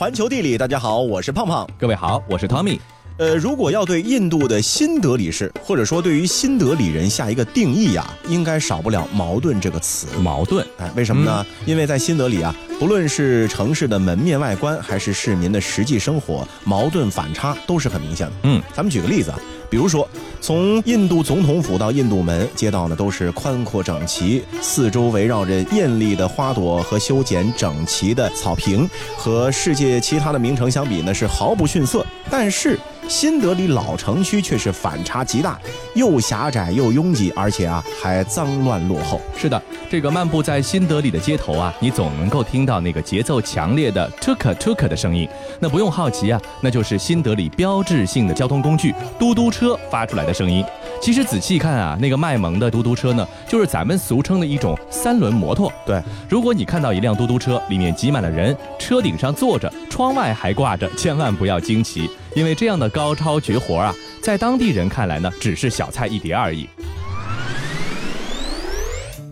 环球地理，大家好，我是胖胖。各位好，我是汤米。呃，如果要对印度的新德里市，或者说对于新德里人下一个定义呀，应该少不了矛盾这个词。矛盾，哎，为什么呢？因为在新德里啊，不论是城市的门面外观，还是市民的实际生活，矛盾反差都是很明显的。嗯，咱们举个例子啊，比如说从印度总统府到印度门，街道呢都是宽阔整齐，四周围绕着艳丽的花朵和修剪整齐的草坪，和世界其他的名城相比呢是毫不逊色。但是新德里老城区却是反差极大，又狭窄又拥挤，而且啊还脏乱落后。是的，这个漫步在新德里的街头啊，你总能够听到那个节奏强烈的 tuk tuk 的声音。那不用好奇啊，那就是新德里标志性的交通工具嘟嘟车发出来的声音。其实仔细看啊，那个卖萌的嘟嘟车呢，就是咱们俗称的一种三轮摩托。对，如果你看到一辆嘟嘟车，里面挤满了人，车顶上坐着，窗外还挂着，千万不要惊奇。因为这样的高超绝活啊，在当地人看来呢，只是小菜一碟而已。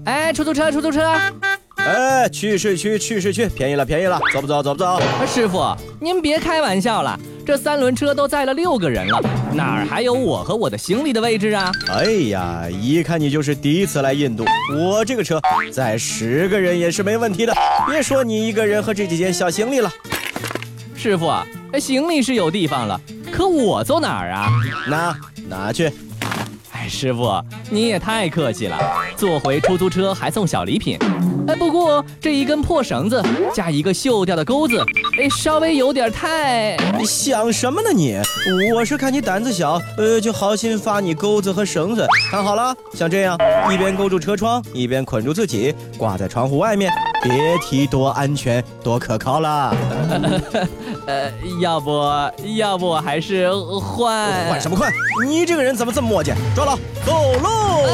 哎，出租车，出租车！哎，去市区，去市区，便宜了，便宜了，走不走？走不走？师傅，您别开玩笑了，这三轮车都载了六个人了，哪儿还有我和我的行李的位置啊？哎呀，一看你就是第一次来印度，我这个车载十个人也是没问题的，别说你一个人和这几件小行李了。师傅。行李是有地方了，可我坐哪儿啊？拿拿去。哎，师傅，你也太客气了，坐回出租车还送小礼品。哎，不过这一根破绳子加一个锈掉的钩子，哎，稍微有点太……你想什么呢你？我是看你胆子小，呃，就好心发你钩子和绳子。看好了，像这样，一边勾住车窗，一边捆住自己，挂在窗户外面。别提多安全、多可靠了。呃，要不要不我还是换换什么换？你这个人怎么这么磨叽？抓牢，走喽！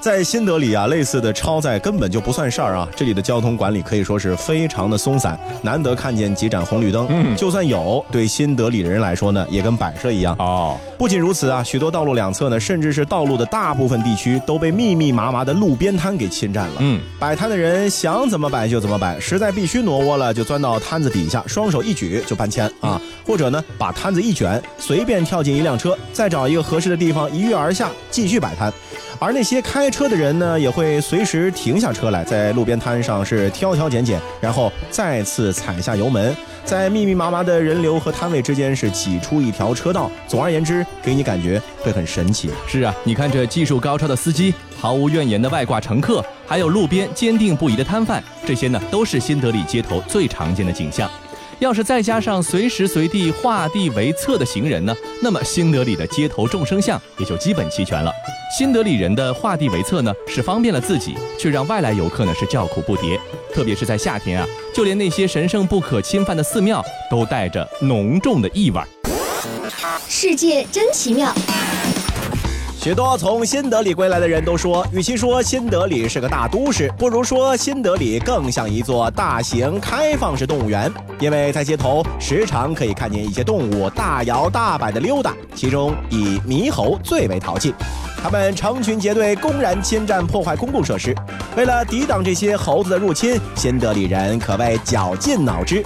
在新德里啊，类似的超载根本就不算事儿啊。这里的交通管理可以说是非常的松散，难得看见几盏红绿灯。嗯，就算有，对新德里的人来说呢，也跟摆设一样。哦，不仅如此啊，许多道路两侧呢，甚至是道路的大部分地区都被密密麻麻的路边摊给侵占了。嗯，摆摊的人想怎么摆就怎么摆，实在必须挪窝了，就钻到摊子底下，双手一举就搬迁啊，或者呢，把摊子一卷，随便跳进一辆车，再找一个合适的地方一跃而下，继续摆摊。而那些开车的人呢，也会随时停下车来，在路边摊上是挑挑拣拣，然后再次踩下油门，在密密麻麻的人流和摊位之间是挤出一条车道。总而言之，给你感觉会很神奇。是啊，你看这技术高超的司机，毫无怨言的外挂乘客，还有路边坚定不移的摊贩，这些呢都是新德里街头最常见的景象。要是再加上随时随地画地为侧的行人呢，那么新德里的街头众生相也就基本齐全了。新德里人的画地为侧呢，是方便了自己，却让外来游客呢是叫苦不迭。特别是在夏天啊，就连那些神圣不可侵犯的寺庙都带着浓重的异味。世界真奇妙。许多从新德里归来的人都说，与其说新德里是个大都市，不如说新德里更像一座大型开放式动物园。因为在街头时常可以看见一些动物大摇大摆地溜达，其中以猕猴最为淘气。他们成群结队，公然侵占破坏公共设施。为了抵挡这些猴子的入侵，新德里人可谓绞尽脑汁。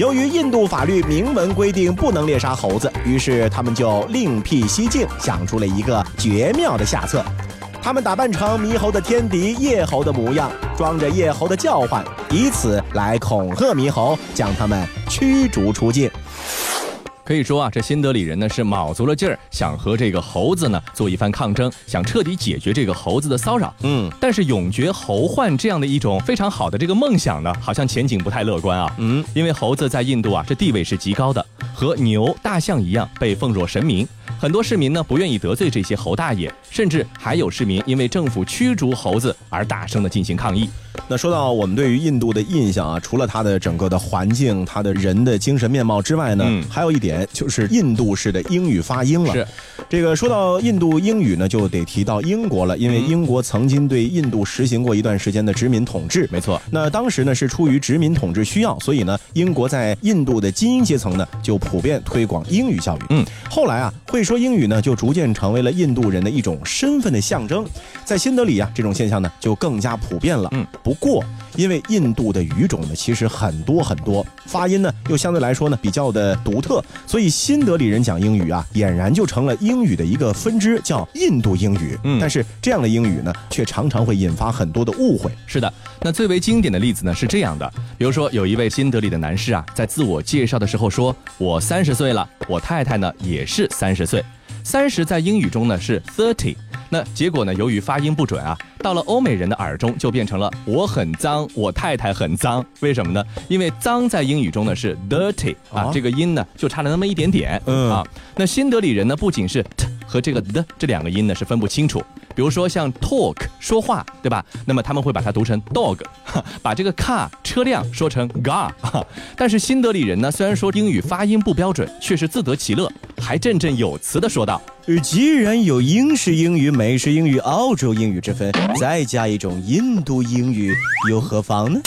由于印度法律明文规定不能猎杀猴子，于是他们就另辟蹊径，想出了一个绝妙的下策。他们打扮成猕猴的天敌夜猴的模样，装着夜猴的叫唤，以此来恐吓猕猴，将他们驱逐出境。可以说啊，这新德里人呢是卯足了劲儿，想和这个猴子呢做一番抗争，想彻底解决这个猴子的骚扰。嗯，但是永绝猴患这样的一种非常好的这个梦想呢，好像前景不太乐观啊。嗯，因为猴子在印度啊，这地位是极高的，和牛、大象一样被奉若神明。很多市民呢不愿意得罪这些猴大爷，甚至还有市民因为政府驱逐猴子而大声的进行抗议。那说到我们对于印度的印象啊，除了它的整个的环境、它的人的精神面貌之外呢，还有一点就是印度式的英语发音了。是，这个说到印度英语呢，就得提到英国了，因为英国曾经对印度实行过一段时间的殖民统治。没错，那当时呢是出于殖民统治需要，所以呢，英国在印度的精英阶层呢就普遍推广英语教育。嗯，后来啊会。说英语呢，就逐渐成为了印度人的一种身份的象征。在新德里啊，这种现象呢就更加普遍了。嗯，不过因为印度的语种呢其实很多很多，发音呢又相对来说呢比较的独特，所以新德里人讲英语啊，俨然就成了英语的一个分支，叫印度英语。嗯，但是这样的英语呢，却常常会引发很多的误会。是的，那最为经典的例子呢是这样的，比如说有一位新德里的男士啊，在自我介绍的时候说：“我三十岁了，我太太呢也是三十岁。”三十在英语中呢是 thirty。那结果呢？由于发音不准啊，到了欧美人的耳中就变成了我很脏，我太太很脏。为什么呢？因为脏在英语中呢是 dirty 啊，这个音呢就差了那么一点点啊。那新德里人呢不仅是 t 和这个 the 这两个音呢是分不清楚。比如说像 talk 说话，对吧？那么他们会把它读成 dog，把这个 car 车辆说成 gar。但是新德里人呢，虽然说英语发音不标准，却是自得其乐，还振振有词的说道：“既然有英式英语、美式英语、澳洲英语之分，再加一种印度英语又何妨呢？”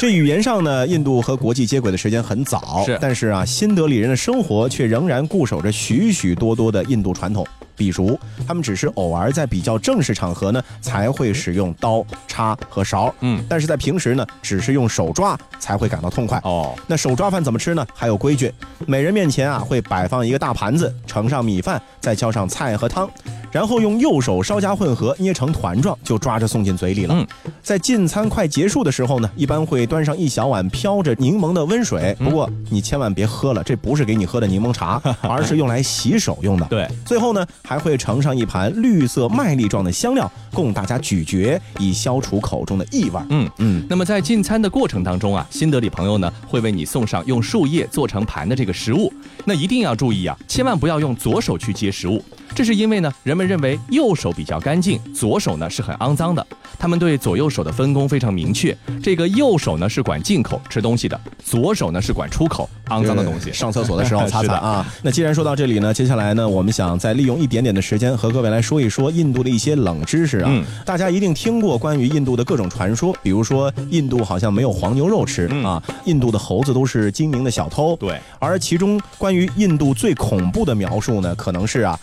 这语言上呢，印度和国际接轨的时间很早，是。但是啊，新德里人的生活却仍然固守着许许多多的印度传统。比如，他们只是偶尔在比较正式场合呢才会使用刀、叉和勺，嗯，但是在平时呢，只是用手抓才会感到痛快。哦，那手抓饭怎么吃呢？还有规矩，每人面前啊会摆放一个大盘子，盛上米饭，再浇上菜和汤。然后用右手稍加混合，捏成团状，就抓着送进嘴里了。在进餐快结束的时候呢，一般会端上一小碗飘着柠檬的温水。不过你千万别喝了，这不是给你喝的柠檬茶，而是用来洗手用的。对，最后呢，还会盛上一盘绿色麦粒状的香料，供大家咀嚼，以消除口中的异味。嗯嗯。那么在进餐的过程当中啊，新德里朋友呢会为你送上用树叶做成盘的这个食物。那一定要注意啊，千万不要用左手去接食物。这是因为呢，人们认为右手比较干净，左手呢是很肮脏的。他们对左右手的分工非常明确。这个右手呢是管进口吃东西的，左手呢是管出口肮脏的东西。上厕所的时候擦擦啊。那既然说到这里呢，接下来呢，我们想再利用一点点的时间和各位来说一说印度的一些冷知识啊。大家一定听过关于印度的各种传说，比如说印度好像没有黄牛肉吃啊，印度的猴子都是精明的小偷。对。而其中关于印度最恐怖的描述呢，可能是啊，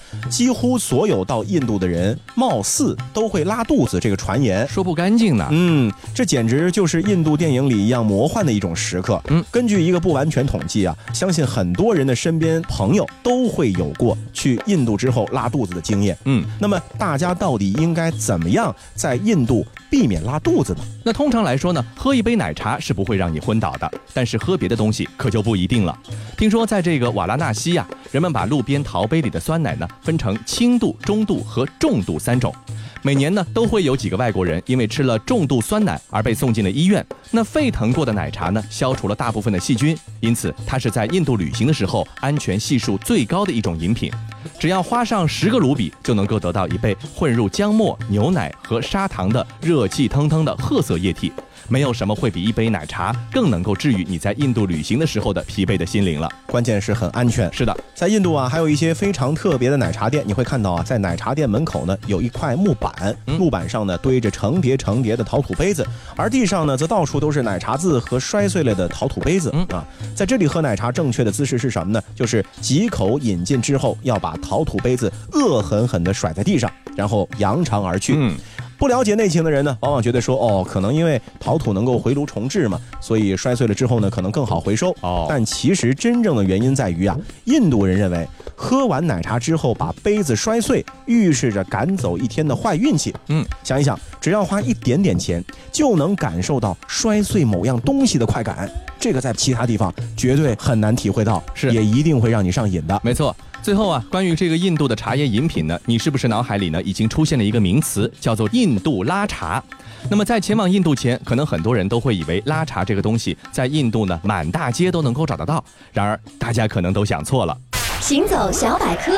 几乎所有到印度的人貌似都会拉肚子这个传言。说不干净呢，嗯，这简直就是印度电影里一样魔幻的一种时刻。嗯，根据一个不完全统计啊，相信很多人的身边朋友都会有过去印度之后拉肚子的经验。嗯，那么大家到底应该怎么样在印度避免拉肚子呢？那通常来说呢，喝一杯奶茶是不会让你昏倒的，但是喝别的东西可就不一定了。听说在这个瓦拉纳西呀，人们把路边陶杯里的酸奶呢分成轻度、中度和重度三种。每年呢，都会有几个外国人因为吃了重度酸奶而被送进了医院。那沸腾过的奶茶呢，消除了大部分的细菌，因此它是在印度旅行的时候安全系数最高的一种饮品。只要花上十个卢比，就能够得到一杯混入姜末、牛奶和砂糖的热气腾腾的褐色液体。没有什么会比一杯奶茶更能够治愈你在印度旅行的时候的疲惫的心灵了。关键是很安全。是的，在印度啊，还有一些非常特别的奶茶店，你会看到啊，在奶茶店门口呢有一块木板，木板上呢堆着成叠成叠的陶土杯子，而地上呢则到处都是奶茶渍和摔碎了的陶土杯子。啊，在这里喝奶茶正确的姿势是什么呢？就是几口饮尽之后，要把陶土杯子恶狠狠地甩在地上，然后扬长而去。嗯不了解内情的人呢，往往觉得说，哦，可能因为陶土能够回炉重制嘛，所以摔碎了之后呢，可能更好回收。哦，但其实真正的原因在于啊，印度人认为喝完奶茶之后把杯子摔碎，预示着赶走一天的坏运气。嗯，想一想，只要花一点点钱，就能感受到摔碎某样东西的快感，这个在其他地方绝对很难体会到，是也一定会让你上瘾的。没错。最后啊，关于这个印度的茶叶饮品呢，你是不是脑海里呢已经出现了一个名词，叫做印度拉茶？那么在前往印度前，可能很多人都会以为拉茶这个东西在印度呢满大街都能够找得到。然而大家可能都想错了。行走小百科，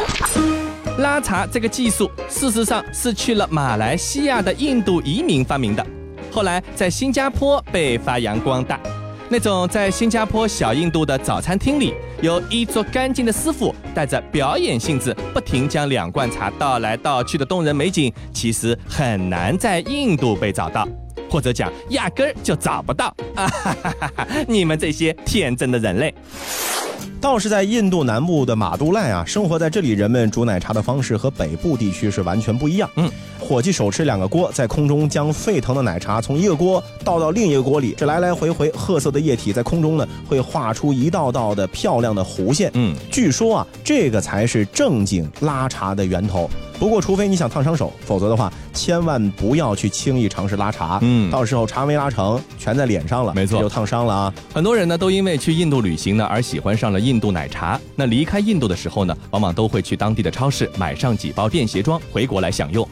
拉茶这个技术事实上是去了马来西亚的印度移民发明的，后来在新加坡被发扬光大。那种在新加坡小印度的早餐厅里，有衣着干净的师傅带着表演性质，不停将两罐茶倒来倒去的动人美景，其实很难在印度被找到，或者讲压根儿就找不到。啊哈哈哈哈！你们这些天真的人类。倒是在印度南部的马都赖啊，生活在这里人们煮奶茶的方式和北部地区是完全不一样。嗯。伙计手持两个锅，在空中将沸腾的奶茶从一个锅倒到另一个锅里，这来来回回，褐色的液体在空中呢会画出一道道的漂亮的弧线。嗯，据说啊，这个才是正经拉茶的源头。不过，除非你想烫伤手，否则的话，千万不要去轻易尝试拉茶。嗯，到时候茶没拉成，全在脸上了，没错，就烫伤了啊。很多人呢，都因为去印度旅行呢，而喜欢上了印度奶茶。那离开印度的时候呢，往往都会去当地的超市买上几包便携装回国来享用。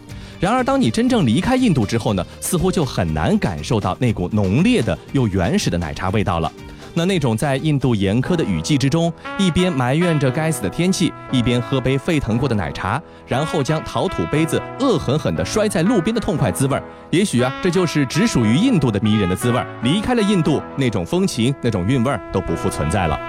然而，当你真正离开印度之后呢，似乎就很难感受到那股浓烈的又原始的奶茶味道了。那那种在印度严苛的雨季之中，一边埋怨着该死的天气，一边喝杯沸腾过的奶茶，然后将陶土杯子恶狠狠地摔在路边的痛快滋味儿，也许啊，这就是只属于印度的迷人的滋味儿。离开了印度，那种风情、那种韵味儿都不复存在了。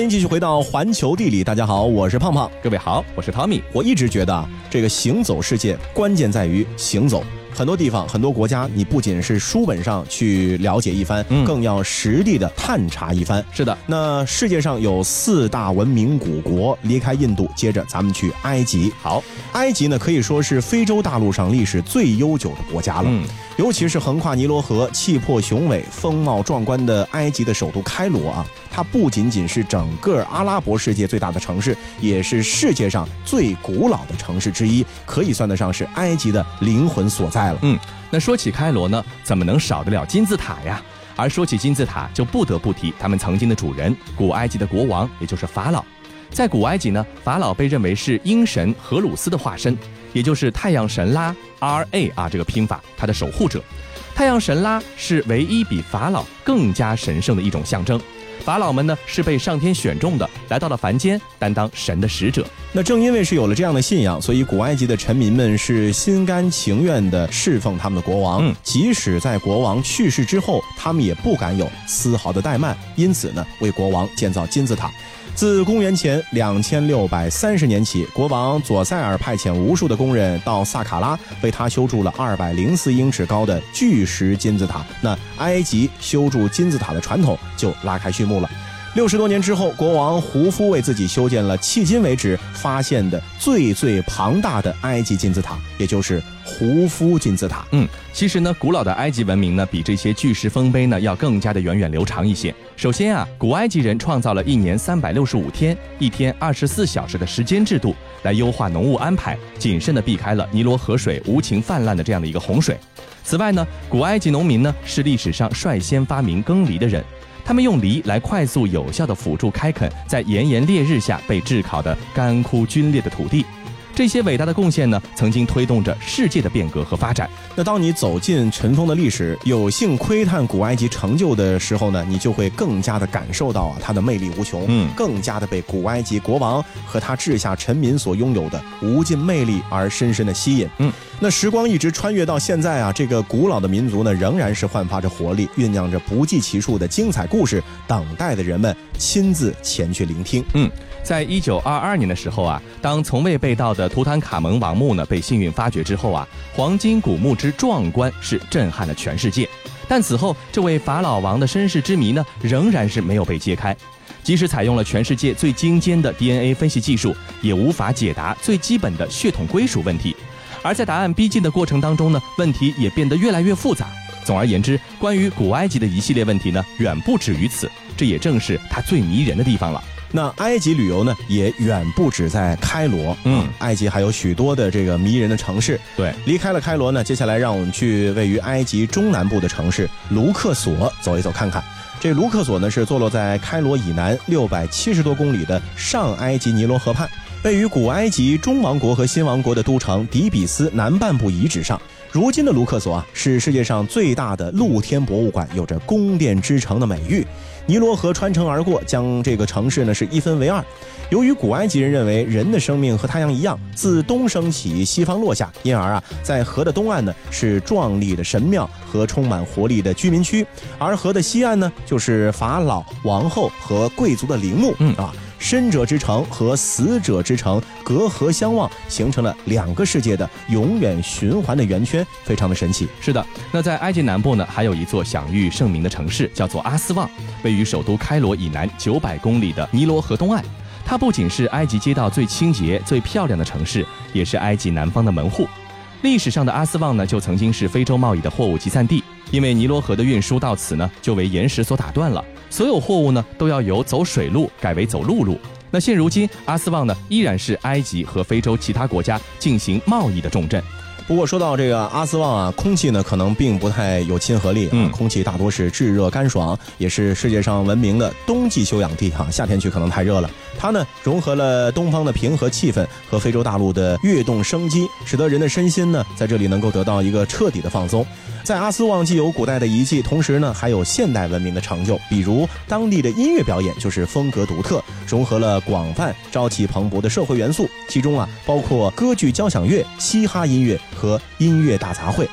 欢迎继续回到环球地理。大家好，我是胖胖。各位好，我是汤米。我一直觉得啊，这个行走世界关键在于行走。很多地方、很多国家，你不仅是书本上去了解一番，嗯更要实地的探查一番。是的，那世界上有四大文明古国，离开印度，接着咱们去埃及。好，埃及呢可以说是非洲大陆上历史最悠久的国家了。嗯，尤其是横跨尼罗河、气魄雄伟、风貌壮观的埃及的首都开罗啊，它不仅仅是整个阿拉伯世界最大的城市，也是世界上最古老的城市之一，可以算得上是埃及的灵魂所在了。嗯，那说起开罗呢，怎么能少得了金字塔呀？而说起金字塔，就不得不提他们曾经的主人——古埃及的国王，也就是法老。在古埃及呢，法老被认为是鹰神荷鲁斯的化身，也就是太阳神拉 R A 啊这个拼法，他的守护者。太阳神拉是唯一比法老更加神圣的一种象征。法老们呢是被上天选中的，来到了凡间担当神的使者。那正因为是有了这样的信仰，所以古埃及的臣民们是心甘情愿地侍奉他们的国王。嗯，即使在国王去世之后，他们也不敢有丝毫的怠慢，因此呢，为国王建造金字塔。自公元前两千六百三十年起，国王佐塞尔派遣无数的工人到萨卡拉，为他修筑了二百零四英尺高的巨石金字塔。那埃及修筑金字塔的传统就拉开序幕了。六十多年之后，国王胡夫为自己修建了迄今为止发现的最最庞大的埃及金字塔，也就是胡夫金字塔。嗯，其实呢，古老的埃及文明呢，比这些巨石丰碑呢要更加的源远流长一些。首先啊，古埃及人创造了一年三百六十五天、一天二十四小时的时间制度，来优化农务安排，谨慎的避开了尼罗河水无情泛滥的这样的一个洪水。此外呢，古埃及农民呢是历史上率先发明耕犁的人。他们用犁来快速有效地辅助开垦在炎炎烈日下被炙烤的干枯皲裂的土地，这些伟大的贡献呢，曾经推动着世界的变革和发展。那当你走进尘封的历史，有幸窥探古埃及成就的时候呢，你就会更加的感受到啊，它的魅力无穷，嗯，更加的被古埃及国王和他治下臣民所拥有的无尽魅力而深深的吸引，嗯。那时光一直穿越到现在啊，这个古老的民族呢，仍然是焕发着活力，酝酿着不计其数的精彩故事，等待的人们亲自前去聆听。嗯，在一九二二年的时候啊，当从未被盗的图坦卡蒙王墓呢被幸运发掘之后啊，黄金古墓之壮观是震撼了全世界。但此后，这位法老王的身世之谜呢，仍然是没有被揭开。即使采用了全世界最精尖的 DNA 分析技术，也无法解答最基本的血统归属问题。而在答案逼近的过程当中呢，问题也变得越来越复杂。总而言之，关于古埃及的一系列问题呢，远不止于此。这也正是它最迷人的地方了。那埃及旅游呢，也远不止在开罗。嗯，埃及还有许多的这个迷人的城市。对，离开了开罗呢，接下来让我们去位于埃及中南部的城市卢克索走一走看看。这卢克索呢，是坐落在开罗以南六百七十多公里的上埃及尼罗河畔。位于古埃及中王国和新王国的都城底比斯南半部遗址上，如今的卢克索啊是世界上最大的露天博物馆，有着“宫殿之城”的美誉。尼罗河穿城而过，将这个城市呢是一分为二。由于古埃及人认为人的生命和太阳一样，自东升起，西方落下，因而啊在河的东岸呢是壮丽的神庙和充满活力的居民区，而河的西岸呢就是法老、王后和贵族的陵墓。嗯啊。生者之城和死者之城隔河相望，形成了两个世界的永远循环的圆圈，非常的神奇。是的，那在埃及南部呢，还有一座享誉盛名的城市，叫做阿斯旺，位于首都开罗以南九百公里的尼罗河东岸。它不仅是埃及街道最清洁、最漂亮的城市，也是埃及南方的门户。历史上的阿斯旺呢，就曾经是非洲贸易的货物集散地，因为尼罗河的运输到此呢，就为岩石所打断了。所有货物呢都要由走水路改为走陆路。那现如今，阿斯旺呢依然是埃及和非洲其他国家进行贸易的重镇。不过说到这个阿斯旺啊，空气呢可能并不太有亲和力啊，空气大多是炙热干爽，也是世界上闻名的冬季休养地哈。夏天去可能太热了。它呢融合了东方的平和气氛和非洲大陆的跃动生机，使得人的身心呢在这里能够得到一个彻底的放松。在阿斯旺既有古代的遗迹，同时呢还有现代文明的成就，比如当地的音乐表演就是风格独特，融合了广泛朝气蓬勃的社会元素，其中啊包括歌剧、交响乐、嘻哈音乐和音乐大杂烩。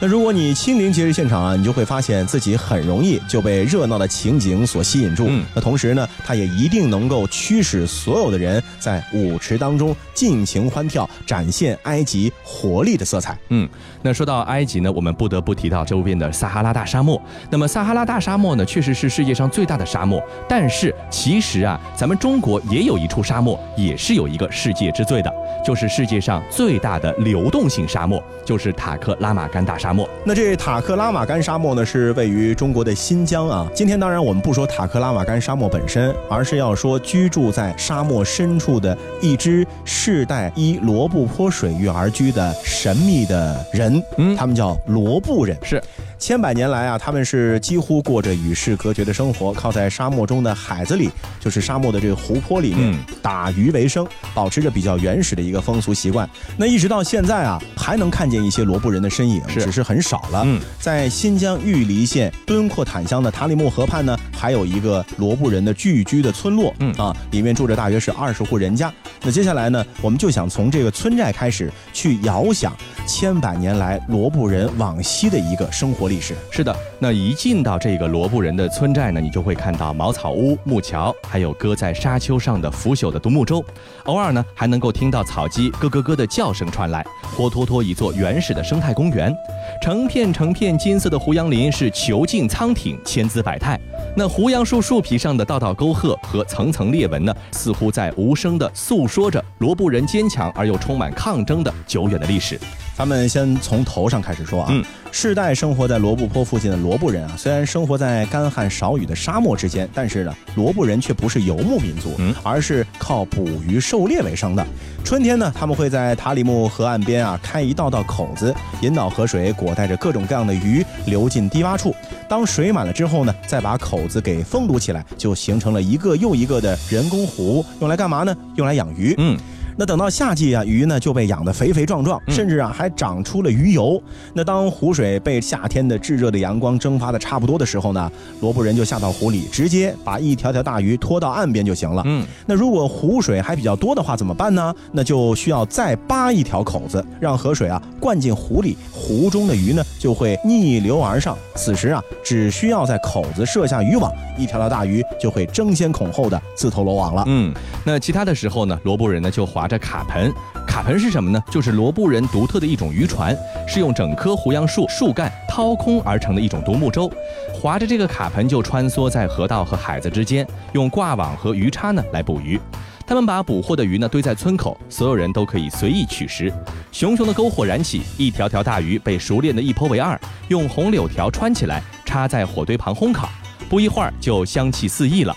那如果你亲临节日现场啊，你就会发现自己很容易就被热闹的情景所吸引住。那同时呢，它也一定能够驱使所有的人在舞池当中尽情欢跳，展现埃及活力的色彩。嗯，那说到埃及呢，我们不得不提到周边的撒哈拉大沙漠。那么撒哈拉大沙漠呢，确实是世界上最大的沙漠。但是其实啊，咱们中国也有一处沙漠，也是有一个世界之最的，就是世界上最大的流动性沙漠，就是塔克拉玛干大沙。沙漠，那这塔克拉玛干沙漠呢，是位于中国的新疆啊。今天当然我们不说塔克拉玛干沙漠本身，而是要说居住在沙漠深处的一支世代依罗布泊水域而居的神秘的人，嗯，他们叫罗布人，是。千百年来啊，他们是几乎过着与世隔绝的生活，靠在沙漠中的海子里，就是沙漠的这个湖泊里面打鱼为生，保持着比较原始的一个风俗习惯。那一直到现在啊，还能看见一些罗布人的身影，只是很少了。在新疆玉梨县敦阔坦乡的塔里木河畔呢，还有一个罗布人的聚居的村落，啊，里面住着大约是二十户人家。那接下来呢，我们就想从这个村寨开始去遥想千百年来罗布人往昔的一个生活。历史是的，那一进到这个罗布人的村寨呢，你就会看到茅草屋、木桥，还有搁在沙丘上的腐朽的独木舟，偶尔呢还能够听到草鸡咯咯咯的叫声传来，活脱脱一座原始的生态公园。成片成片金色的胡杨林是遒劲苍挺，千姿百态。那胡杨树树皮上的道道沟壑和层层裂纹呢，似乎在无声地诉说着罗布人坚强而又充满抗争的久远的历史。咱们先从头上开始说啊，嗯，世代生活在罗布泊附近的罗布人啊，虽然生活在干旱少雨的沙漠之间，但是呢，罗布人却不是游牧民族，嗯，而是靠捕鱼狩猎为生的。春天呢，他们会在塔里木河岸边啊开一道道口子，引导河水裹带着各种各样的鱼流进低洼处。当水满了之后呢，再把口子给封堵起来，就形成了一个又一个的人工湖，用来干嘛呢？用来养鱼。嗯。那等到夏季啊，鱼呢就被养得肥肥壮壮，甚至啊还长出了鱼油。那当湖水被夏天的炙热的阳光蒸发的差不多的时候呢，罗布人就下到湖里，直接把一条条大鱼拖到岸边就行了。嗯，那如果湖水还比较多的话，怎么办呢？那就需要再扒一条口子，让河水啊灌进湖里，湖中的鱼呢就会逆流而上。此时啊，只需要在口子设下渔网，一条条大鱼就会争先恐后的自投罗网了。嗯，那其他的时候呢，罗布人呢就划。着卡盆，卡盆是什么呢？就是罗布人独特的一种渔船，是用整棵胡杨树树干掏空而成的一种独木舟。划着这个卡盆就穿梭在河道和海子之间，用挂网和鱼叉呢来捕鱼。他们把捕获的鱼呢堆在村口，所有人都可以随意取食。熊熊的篝火燃起，一条条大鱼被熟练的一剖为二，用红柳条穿起来，插在火堆旁烘烤。不一会儿就香气四溢了。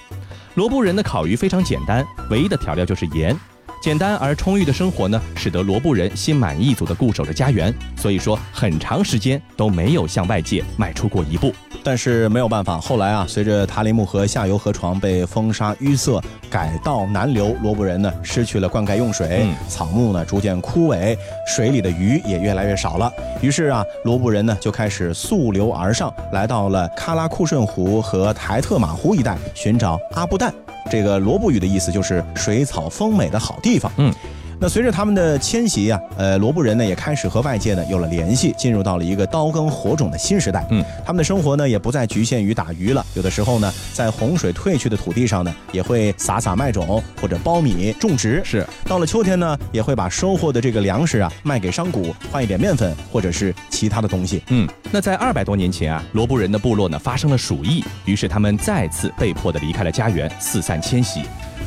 罗布人的烤鱼非常简单，唯一的调料就是盐。简单而充裕的生活呢，使得罗布人心满意足地固守着家园，所以说很长时间都没有向外界迈出过一步。但是没有办法，后来啊，随着塔里木河下游河床被风沙淤塞，改道南流，罗布人呢失去了灌溉用水，草木呢逐渐枯萎，水里的鱼也越来越少了。于是啊，罗布人呢就开始溯流而上，来到了喀拉库顺湖和台特玛湖一带，寻找阿布旦。这个罗布语的意思就是水草丰美的好地方。嗯。那随着他们的迁徙呀，呃，罗布人呢也开始和外界呢有了联系，进入到了一个刀耕火种的新时代。嗯，他们的生活呢也不再局限于打鱼了，有的时候呢，在洪水退去的土地上呢，也会撒撒麦种或者苞米种植。是，到了秋天呢，也会把收获的这个粮食啊卖给商贾，换一点面粉或者是其他的东西。嗯，那在二百多年前啊，罗布人的部落呢发生了鼠疫，于是他们再次被迫的离开了家园，四散迁徙。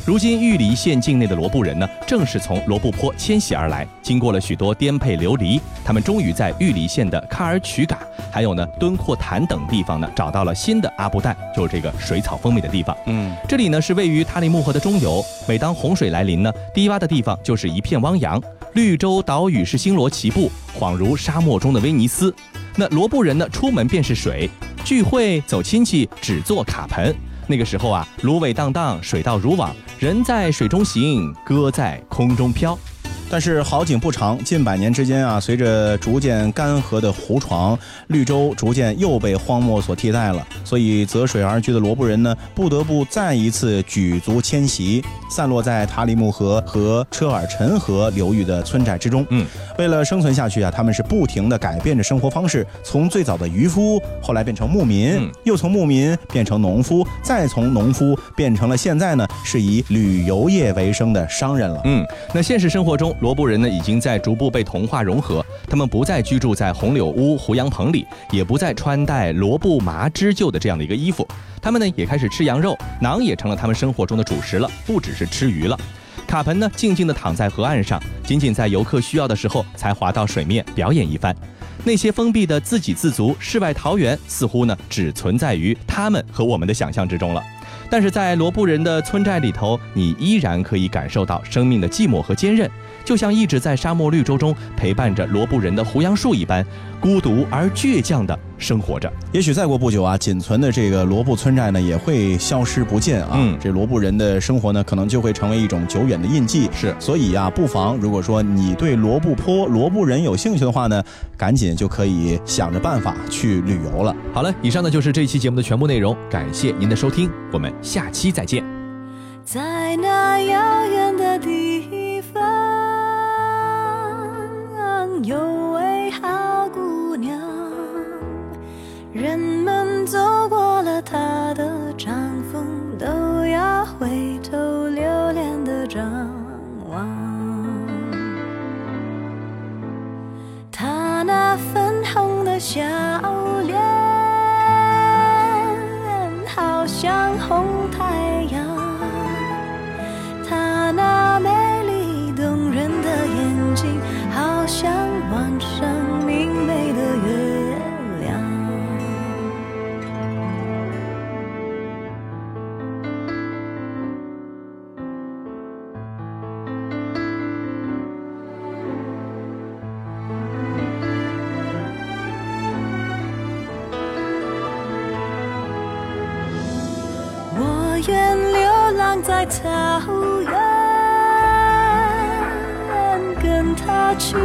如今玉梨县境内的罗布人呢，正是从罗布泊迁徙而来。经过了许多颠沛流离，他们终于在玉梨县的喀尔曲嘎，还有呢敦阔坦等地方呢，找到了新的阿布旦，就是这个水草丰美的地方。嗯，这里呢是位于塔里木河的中游。每当洪水来临呢，低洼的地方就是一片汪洋，绿洲岛屿是星罗棋布，恍如沙漠中的威尼斯。那罗布人呢，出门便是水，聚会走亲戚只做卡盆。那个时候啊，芦苇荡荡，水到如网，人在水中行，歌在空中飘。但是好景不长，近百年之间啊，随着逐渐干涸的湖床，绿洲逐渐又被荒漠所替代了。所以择水而居的罗布人呢，不得不再一次举足迁徙，散落在塔里木河和车尔臣河流域的村寨之中。嗯，为了生存下去啊，他们是不停地改变着生活方式，从最早的渔夫，后来变成牧民，又从牧民变成农夫，再从农夫变成了现在呢，是以旅游业为生的商人了。嗯，那现实生活中。中罗布人呢，已经在逐步被同化融合。他们不再居住在红柳屋、胡杨棚里，也不再穿戴罗布麻织就的这样的一个衣服。他们呢，也开始吃羊肉，馕也成了他们生活中的主食了，不只是吃鱼了。卡盆呢，静静地躺在河岸上，仅仅在游客需要的时候才滑到水面表演一番。那些封闭的自给自足世外桃源，似乎呢，只存在于他们和我们的想象之中了。但是在罗布人的村寨里头，你依然可以感受到生命的寂寞和坚韧。就像一直在沙漠绿洲中陪伴着罗布人的胡杨树一般，孤独而倔强的生活着。也许再过不久啊，仅存的这个罗布村寨呢，也会消失不见啊。嗯，这罗布人的生活呢，可能就会成为一种久远的印记。是，所以呀，不妨如果说你对罗布泊、罗布人有兴趣的话呢，赶紧就可以想着办法去旅游了。好了，以上呢就是这期节目的全部内容，感谢您的收听，我们下期再见。在那遥远的地。有位好姑娘，人们走过了她的帐篷，都要回头留恋的张望。她那粉红的笑脸，好像红草原跟他去